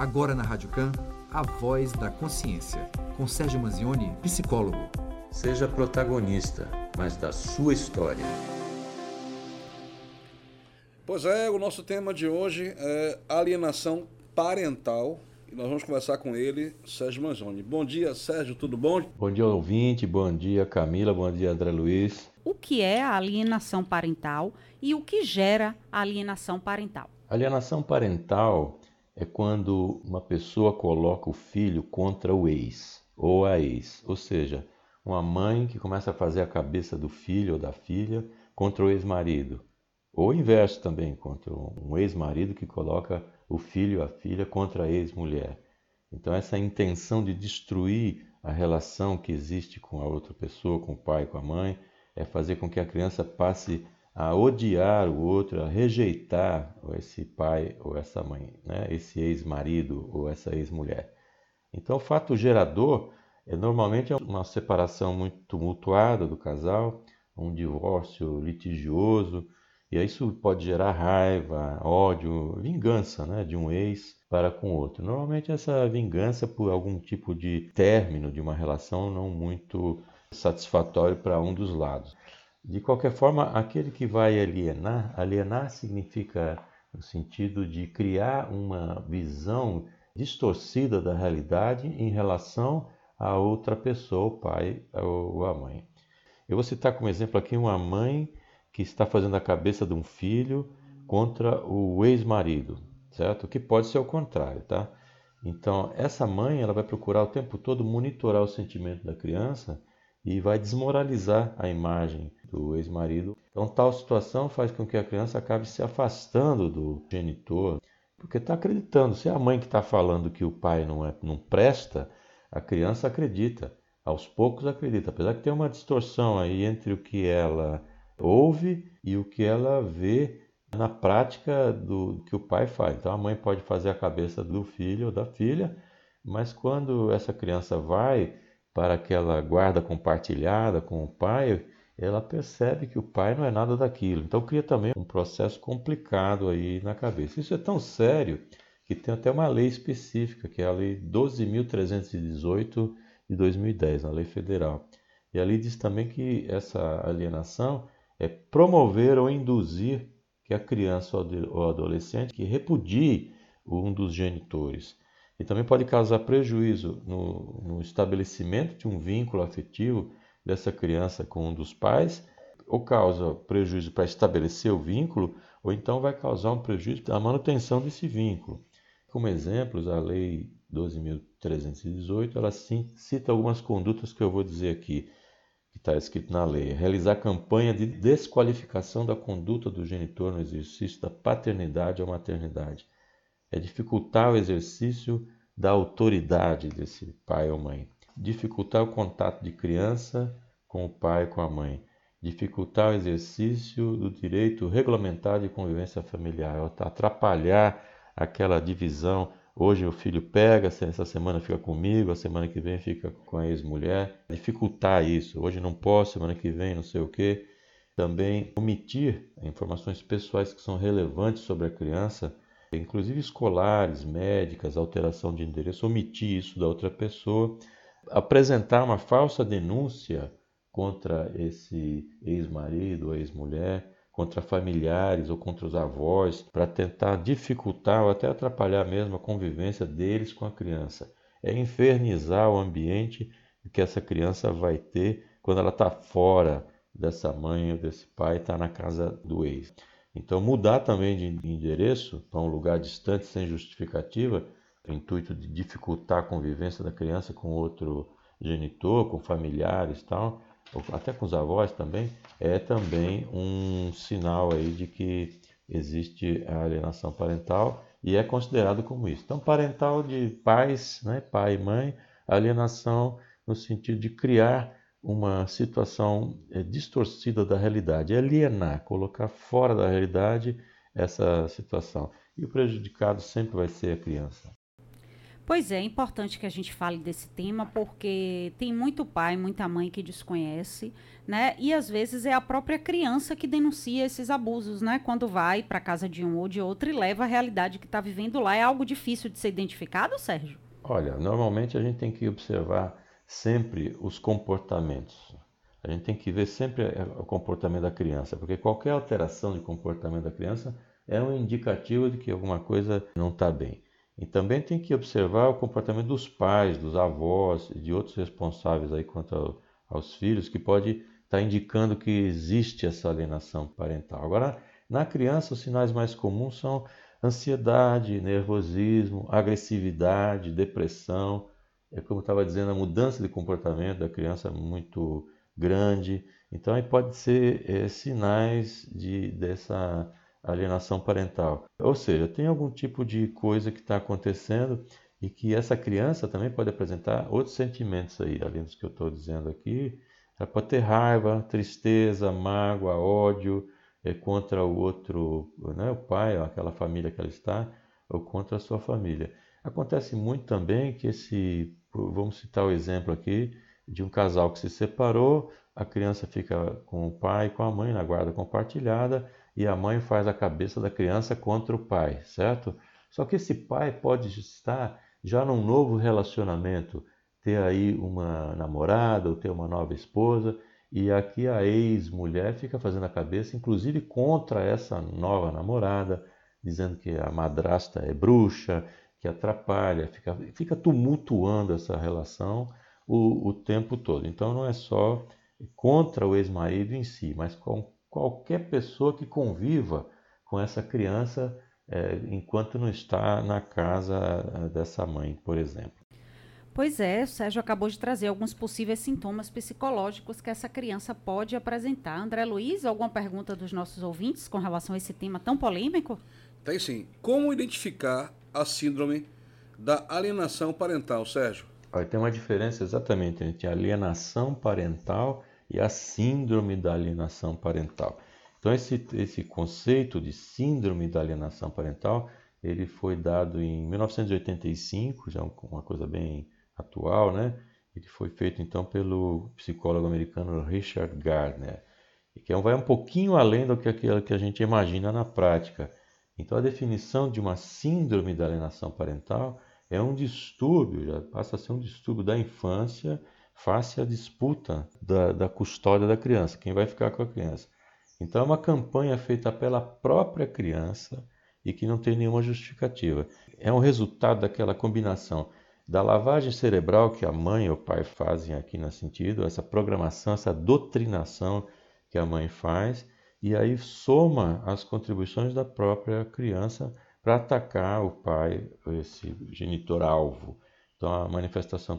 Agora na Rádio Can, a voz da consciência, com Sérgio Manzioni, psicólogo. Seja protagonista, mas da sua história. Pois é, o nosso tema de hoje é alienação parental. E nós vamos conversar com ele, Sérgio Manzoni. Bom dia, Sérgio, tudo bom? Bom dia, ouvinte. Bom dia, Camila. Bom dia, André Luiz. O que é a alienação parental e o que gera a alienação parental? Alienação parental é quando uma pessoa coloca o filho contra o ex ou a ex, ou seja, uma mãe que começa a fazer a cabeça do filho ou da filha contra o ex-marido, ou inverso também, contra um ex-marido que coloca o filho ou a filha contra a ex-mulher. Então, essa intenção de destruir a relação que existe com a outra pessoa, com o pai, com a mãe, é fazer com que a criança passe a odiar o outro, a rejeitar esse pai ou essa mãe, né? esse ex-marido ou essa ex-mulher. Então, o fato gerador é normalmente uma separação muito tumultuada do casal, um divórcio litigioso, e isso pode gerar raiva, ódio, vingança né, de um ex para com outro. Normalmente, essa vingança por algum tipo de término de uma relação não muito satisfatório para um dos lados. De qualquer forma, aquele que vai alienar, alienar significa no sentido de criar uma visão distorcida da realidade em relação a outra pessoa, o pai ou a mãe. Eu vou citar como exemplo aqui uma mãe que está fazendo a cabeça de um filho contra o ex-marido, certo? Que pode ser o contrário, tá? Então, essa mãe, ela vai procurar o tempo todo monitorar o sentimento da criança e vai desmoralizar a imagem do ex-marido. Então, tal situação faz com que a criança acabe se afastando do genitor, porque está acreditando. Se é a mãe que está falando que o pai não, é, não presta, a criança acredita. Aos poucos acredita, apesar que tem uma distorção aí entre o que ela ouve e o que ela vê na prática do que o pai faz. Então a mãe pode fazer a cabeça do filho ou da filha, mas quando essa criança vai para aquela guarda compartilhada com o pai, ela percebe que o pai não é nada daquilo. Então cria também um processo complicado aí na cabeça. Isso é tão sério que tem até uma lei específica, que é a lei 12.318 de 2010, a lei federal. E ali diz também que essa alienação é promover ou induzir que a criança ou adolescente que repudie um dos genitores. E também pode causar prejuízo no, no estabelecimento de um vínculo afetivo dessa criança com um dos pais, ou causa prejuízo para estabelecer o vínculo, ou então vai causar um prejuízo na manutenção desse vínculo. Como exemplos, a Lei 12.318, ela cita algumas condutas que eu vou dizer aqui, que está escrito na lei. Realizar campanha de desqualificação da conduta do genitor no exercício da paternidade ou maternidade. É dificultar o exercício da autoridade desse pai ou mãe dificultar o contato de criança com o pai com a mãe, dificultar o exercício do direito regulamentar de convivência familiar, atrapalhar aquela divisão. Hoje o filho pega, essa semana fica comigo, a semana que vem fica com a ex-mulher. Dificultar isso. Hoje não posso, semana que vem não sei o quê. Também omitir informações pessoais que são relevantes sobre a criança, inclusive escolares, médicas, alteração de endereço, omitir isso da outra pessoa apresentar uma falsa denúncia contra esse ex-marido ou ex-mulher, contra familiares ou contra os avós, para tentar dificultar ou até atrapalhar mesmo a convivência deles com a criança. É infernizar o ambiente que essa criança vai ter quando ela está fora dessa mãe ou desse pai, está na casa do ex. Então, mudar também de endereço para um lugar distante sem justificativa o intuito de dificultar a convivência da criança com outro genitor, com familiares tal, até com os avós também, é também um sinal aí de que existe a alienação parental e é considerado como isso. Então, parental de pais, né, pai e mãe, alienação no sentido de criar uma situação é, distorcida da realidade, alienar, colocar fora da realidade essa situação. E o prejudicado sempre vai ser a criança. Pois é, é importante que a gente fale desse tema porque tem muito pai, muita mãe que desconhece, né? E às vezes é a própria criança que denuncia esses abusos, né? Quando vai para casa de um ou de outro e leva a realidade que está vivendo lá. É algo difícil de ser identificado, Sérgio? Olha, normalmente a gente tem que observar sempre os comportamentos. A gente tem que ver sempre o comportamento da criança, porque qualquer alteração de comportamento da criança é um indicativo de que alguma coisa não está bem. E também tem que observar o comportamento dos pais, dos avós e de outros responsáveis aí quanto aos filhos, que pode estar tá indicando que existe essa alienação parental. Agora, na criança, os sinais mais comuns são ansiedade, nervosismo, agressividade, depressão. É como eu estava dizendo, a mudança de comportamento da criança é muito grande. Então, aí pode ser é, sinais de, dessa alienação parental. Ou seja, tem algum tipo de coisa que está acontecendo e que essa criança também pode apresentar outros sentimentos aí, além dos que eu estou dizendo aqui. Ela pode ter raiva, tristeza, mágoa, ódio é, contra o outro, né, o pai, aquela família que ela está, ou contra a sua família. Acontece muito também que esse, vamos citar o exemplo aqui, de um casal que se separou, a criança fica com o pai e com a mãe na guarda compartilhada, e a mãe faz a cabeça da criança contra o pai, certo? Só que esse pai pode estar já num novo relacionamento, ter aí uma namorada ou ter uma nova esposa, e aqui a ex-mulher fica fazendo a cabeça, inclusive contra essa nova namorada, dizendo que a madrasta é bruxa, que atrapalha, fica, fica tumultuando essa relação o, o tempo todo. Então não é só contra o ex-marido em si, mas com qualquer pessoa que conviva com essa criança é, enquanto não está na casa é, dessa mãe, por exemplo. Pois é, o Sérgio acabou de trazer alguns possíveis sintomas psicológicos que essa criança pode apresentar. André Luiz, alguma pergunta dos nossos ouvintes com relação a esse tema tão polêmico? Tem sim. Como identificar a síndrome da alienação parental, Sérgio? Olha, tem uma diferença exatamente entre alienação parental e a síndrome da alienação parental. Então esse, esse conceito de síndrome da alienação parental, ele foi dado em 1985, já uma coisa bem atual, né? Ele foi feito então pelo psicólogo americano Richard Gardner, que é vai um pouquinho além do que aquilo que a gente imagina na prática. Então a definição de uma síndrome da alienação parental é um distúrbio, já passa a ser um distúrbio da infância face à disputa da, da custódia da criança, quem vai ficar com a criança. Então é uma campanha feita pela própria criança e que não tem nenhuma justificativa. É um resultado daquela combinação da lavagem cerebral que a mãe e o pai fazem aqui no sentido, essa programação, essa doutrinação que a mãe faz, e aí soma as contribuições da própria criança para atacar o pai, esse genitor alvo. Então, a manifestação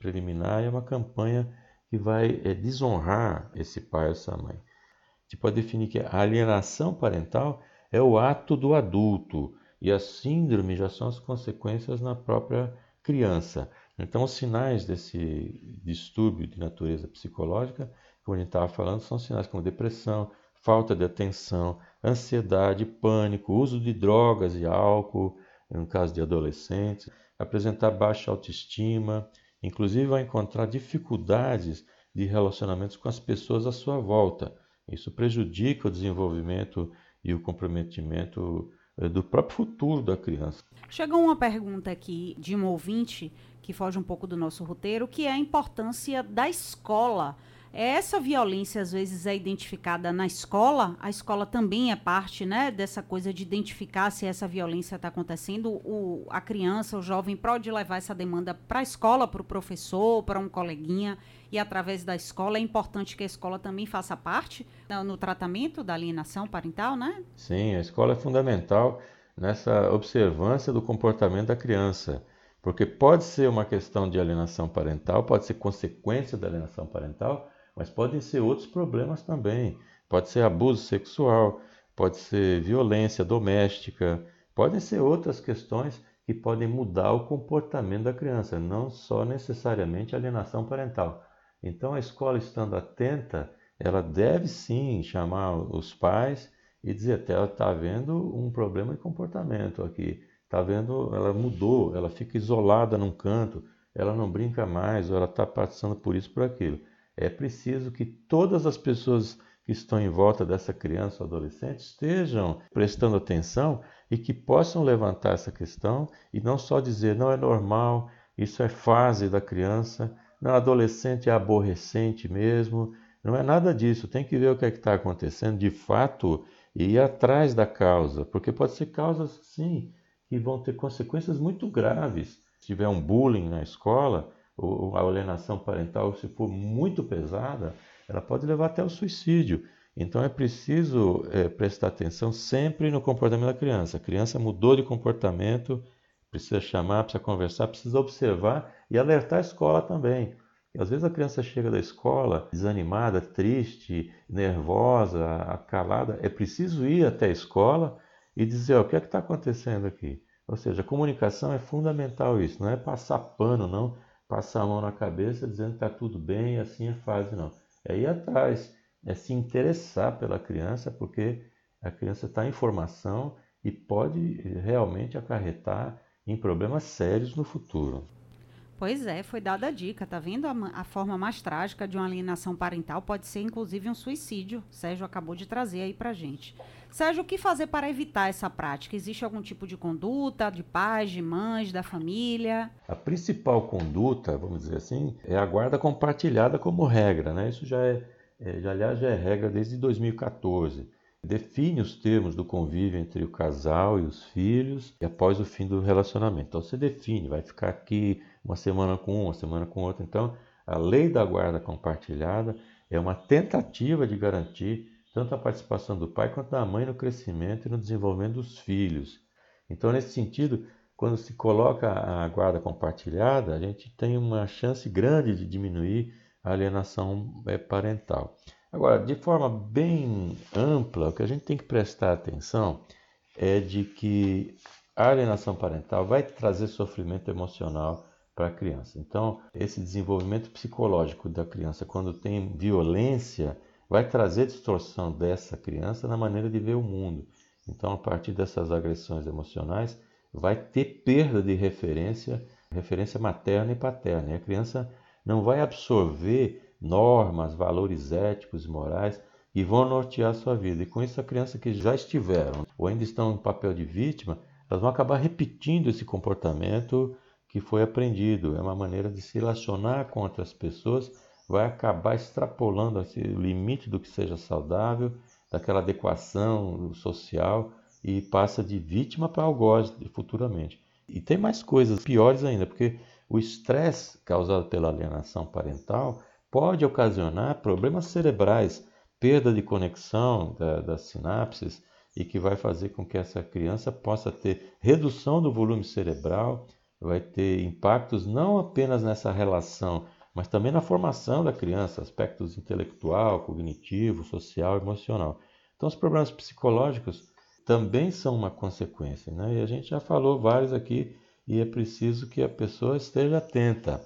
preliminar é uma campanha que vai é, desonhar esse pai ou essa mãe. A gente pode definir que a alienação parental é o ato do adulto e a síndrome já são as consequências na própria criança. Então, os sinais desse distúrbio de natureza psicológica, como a gente estava falando, são sinais como depressão, falta de atenção, ansiedade, pânico, uso de drogas e álcool, no caso de adolescentes, apresentar baixa autoestima, inclusive vai encontrar dificuldades de relacionamentos com as pessoas à sua volta. Isso prejudica o desenvolvimento e o comprometimento eh, do próprio futuro da criança. Chegou uma pergunta aqui de um ouvinte que foge um pouco do nosso roteiro, que é a importância da escola essa violência às vezes é identificada na escola, a escola também é parte né, dessa coisa de identificar se essa violência está acontecendo. O, a criança, o jovem pode levar essa demanda para a escola, para o professor, para um coleguinha, e através da escola é importante que a escola também faça parte no, no tratamento da alienação parental, né? Sim, a escola é fundamental nessa observância do comportamento da criança. Porque pode ser uma questão de alienação parental, pode ser consequência da alienação parental, mas podem ser outros problemas também. Pode ser abuso sexual, pode ser violência doméstica, podem ser outras questões que podem mudar o comportamento da criança, não só necessariamente alienação parental. Então a escola estando atenta, ela deve sim chamar os pais e dizer ela está havendo um problema de comportamento aqui. Tá vendo? Ela mudou, ela fica isolada num canto, ela não brinca mais, ou ela está passando por isso, por aquilo. É preciso que todas as pessoas que estão em volta dessa criança ou adolescente estejam prestando atenção e que possam levantar essa questão e não só dizer não é normal, isso é fase da criança, não, adolescente é aborrecente mesmo. Não é nada disso, tem que ver o que é está acontecendo de fato e ir atrás da causa, porque pode ser causas, sim, que vão ter consequências muito graves. Se tiver um bullying na escola, a alienação parental, se for muito pesada, ela pode levar até o suicídio. Então é preciso é, prestar atenção sempre no comportamento da criança. A criança mudou de comportamento, precisa chamar, precisa conversar, precisa observar e alertar a escola também. E às vezes a criança chega da escola desanimada, triste, nervosa, acalada. É preciso ir até a escola e dizer: o que é que está acontecendo aqui? Ou seja, a comunicação é fundamental isso. Não é passar pano, não. Passar a mão na cabeça dizendo que está tudo bem, assim é fase, não. É ir atrás, é se interessar pela criança, porque a criança está em formação e pode realmente acarretar em problemas sérios no futuro. Pois é, foi dada a dica, tá vendo? A, a, forma mais trágica de uma alienação parental pode ser inclusive um suicídio. Sérgio acabou de trazer aí pra gente. Sérgio, o que fazer para evitar essa prática? Existe algum tipo de conduta de pais, de mães, da família? A principal conduta, vamos dizer assim, é a guarda compartilhada como regra, né? Isso já é, é já, aliás, já é regra desde 2014 define os termos do convívio entre o casal e os filhos e após o fim do relacionamento. Então você define, vai ficar aqui uma semana com um, uma semana com outro. Então a lei da guarda compartilhada é uma tentativa de garantir tanto a participação do pai quanto da mãe no crescimento e no desenvolvimento dos filhos. Então nesse sentido, quando se coloca a guarda compartilhada, a gente tem uma chance grande de diminuir a alienação é, parental. Agora, de forma bem ampla, o que a gente tem que prestar atenção é de que a alienação parental vai trazer sofrimento emocional para a criança. Então, esse desenvolvimento psicológico da criança, quando tem violência, vai trazer distorção dessa criança na maneira de ver o mundo. Então, a partir dessas agressões emocionais, vai ter perda de referência, referência materna e paterna. E a criança não vai absorver normas, valores éticos e morais que vão nortear a sua vida. E com isso, a criança que já estiveram ou ainda estão em papel de vítima, elas vão acabar repetindo esse comportamento que foi aprendido. É uma maneira de se relacionar com outras pessoas, vai acabar extrapolando esse limite do que seja saudável, daquela adequação social e passa de vítima para algoz futuramente. E tem mais coisas piores ainda, porque o estresse causado pela alienação parental pode ocasionar problemas cerebrais, perda de conexão da, das sinapses e que vai fazer com que essa criança possa ter redução do volume cerebral, vai ter impactos não apenas nessa relação, mas também na formação da criança, aspectos intelectual, cognitivo, social, emocional. Então, os problemas psicológicos também são uma consequência, né? E a gente já falou vários aqui e é preciso que a pessoa esteja atenta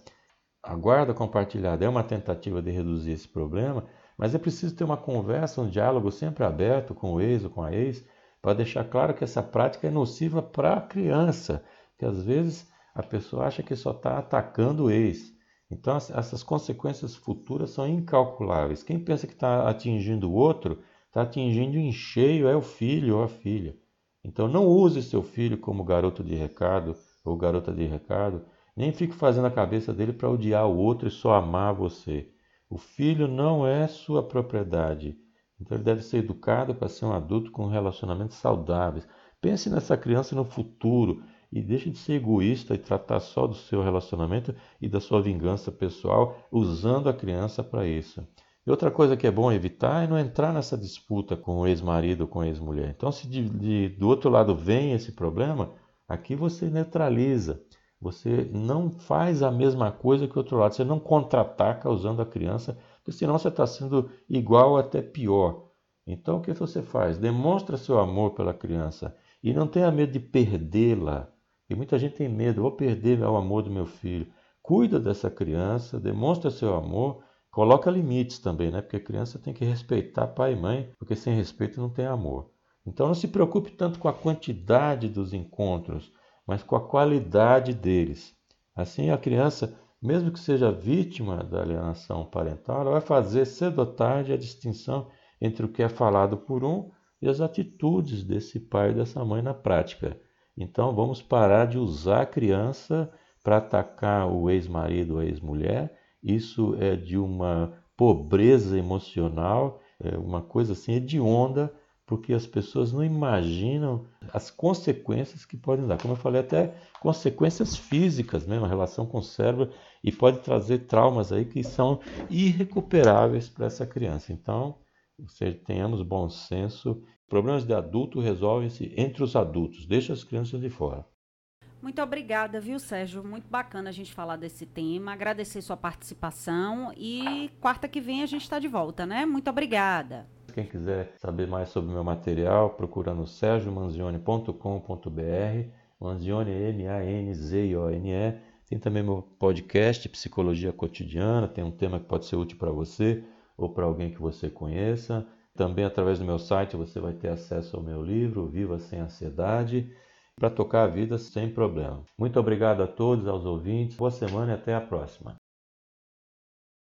a guarda compartilhada é uma tentativa de reduzir esse problema, mas é preciso ter uma conversa, um diálogo sempre aberto com o ex ou com a ex, para deixar claro que essa prática é nociva para a criança, que às vezes a pessoa acha que só está atacando o ex. Então essas consequências futuras são incalculáveis. Quem pensa que está atingindo o outro, está atingindo em cheio é o filho ou a filha. Então não use seu filho como garoto de recado ou garota de recado nem fique fazendo a cabeça dele para odiar o outro e só amar você. O filho não é sua propriedade. Então ele deve ser educado para ser um adulto com relacionamentos saudáveis. Pense nessa criança no futuro e deixe de ser egoísta e tratar só do seu relacionamento e da sua vingança pessoal, usando a criança para isso. E outra coisa que é bom evitar é não entrar nessa disputa com o ex-marido ou com a ex-mulher. Então, se de, de, do outro lado vem esse problema, aqui você neutraliza. Você não faz a mesma coisa que o outro lado. Você não contra-ataca usando a criança, porque senão você está sendo igual até pior. Então o que você faz? Demonstra seu amor pela criança e não tenha medo de perdê-la. E muita gente tem medo, vou perder o amor do meu filho. Cuida dessa criança, demonstra seu amor, coloca limites também, né? Porque a criança tem que respeitar pai e mãe, porque sem respeito não tem amor. Então não se preocupe tanto com a quantidade dos encontros, mas com a qualidade deles. Assim, a criança, mesmo que seja vítima da alienação parental, ela vai fazer cedo ou tarde a distinção entre o que é falado por um e as atitudes desse pai e dessa mãe na prática. Então, vamos parar de usar a criança para atacar o ex-marido ou a ex-mulher. Isso é de uma pobreza emocional, é uma coisa assim hedionda porque as pessoas não imaginam as consequências que podem dar. Como eu falei, até consequências físicas mesmo, a relação com o cérebro, e pode trazer traumas aí que são irrecuperáveis para essa criança. Então, seja, tenhamos bom senso. Problemas de adulto resolvem-se entre os adultos, deixa as crianças de fora. Muito obrigada, viu, Sérgio? Muito bacana a gente falar desse tema. Agradecer sua participação e quarta que vem a gente está de volta, né? Muito obrigada. Quem quiser saber mais sobre meu material, procura no sergiomanzione.com.br. Manzione, M-A-N-Z-I-O-N-E. Tem também meu podcast Psicologia Cotidiana, tem um tema que pode ser útil para você ou para alguém que você conheça. Também através do meu site você vai ter acesso ao meu livro Viva Sem Ansiedade para tocar a vida sem problema. Muito obrigado a todos, aos ouvintes. Boa semana e até a próxima.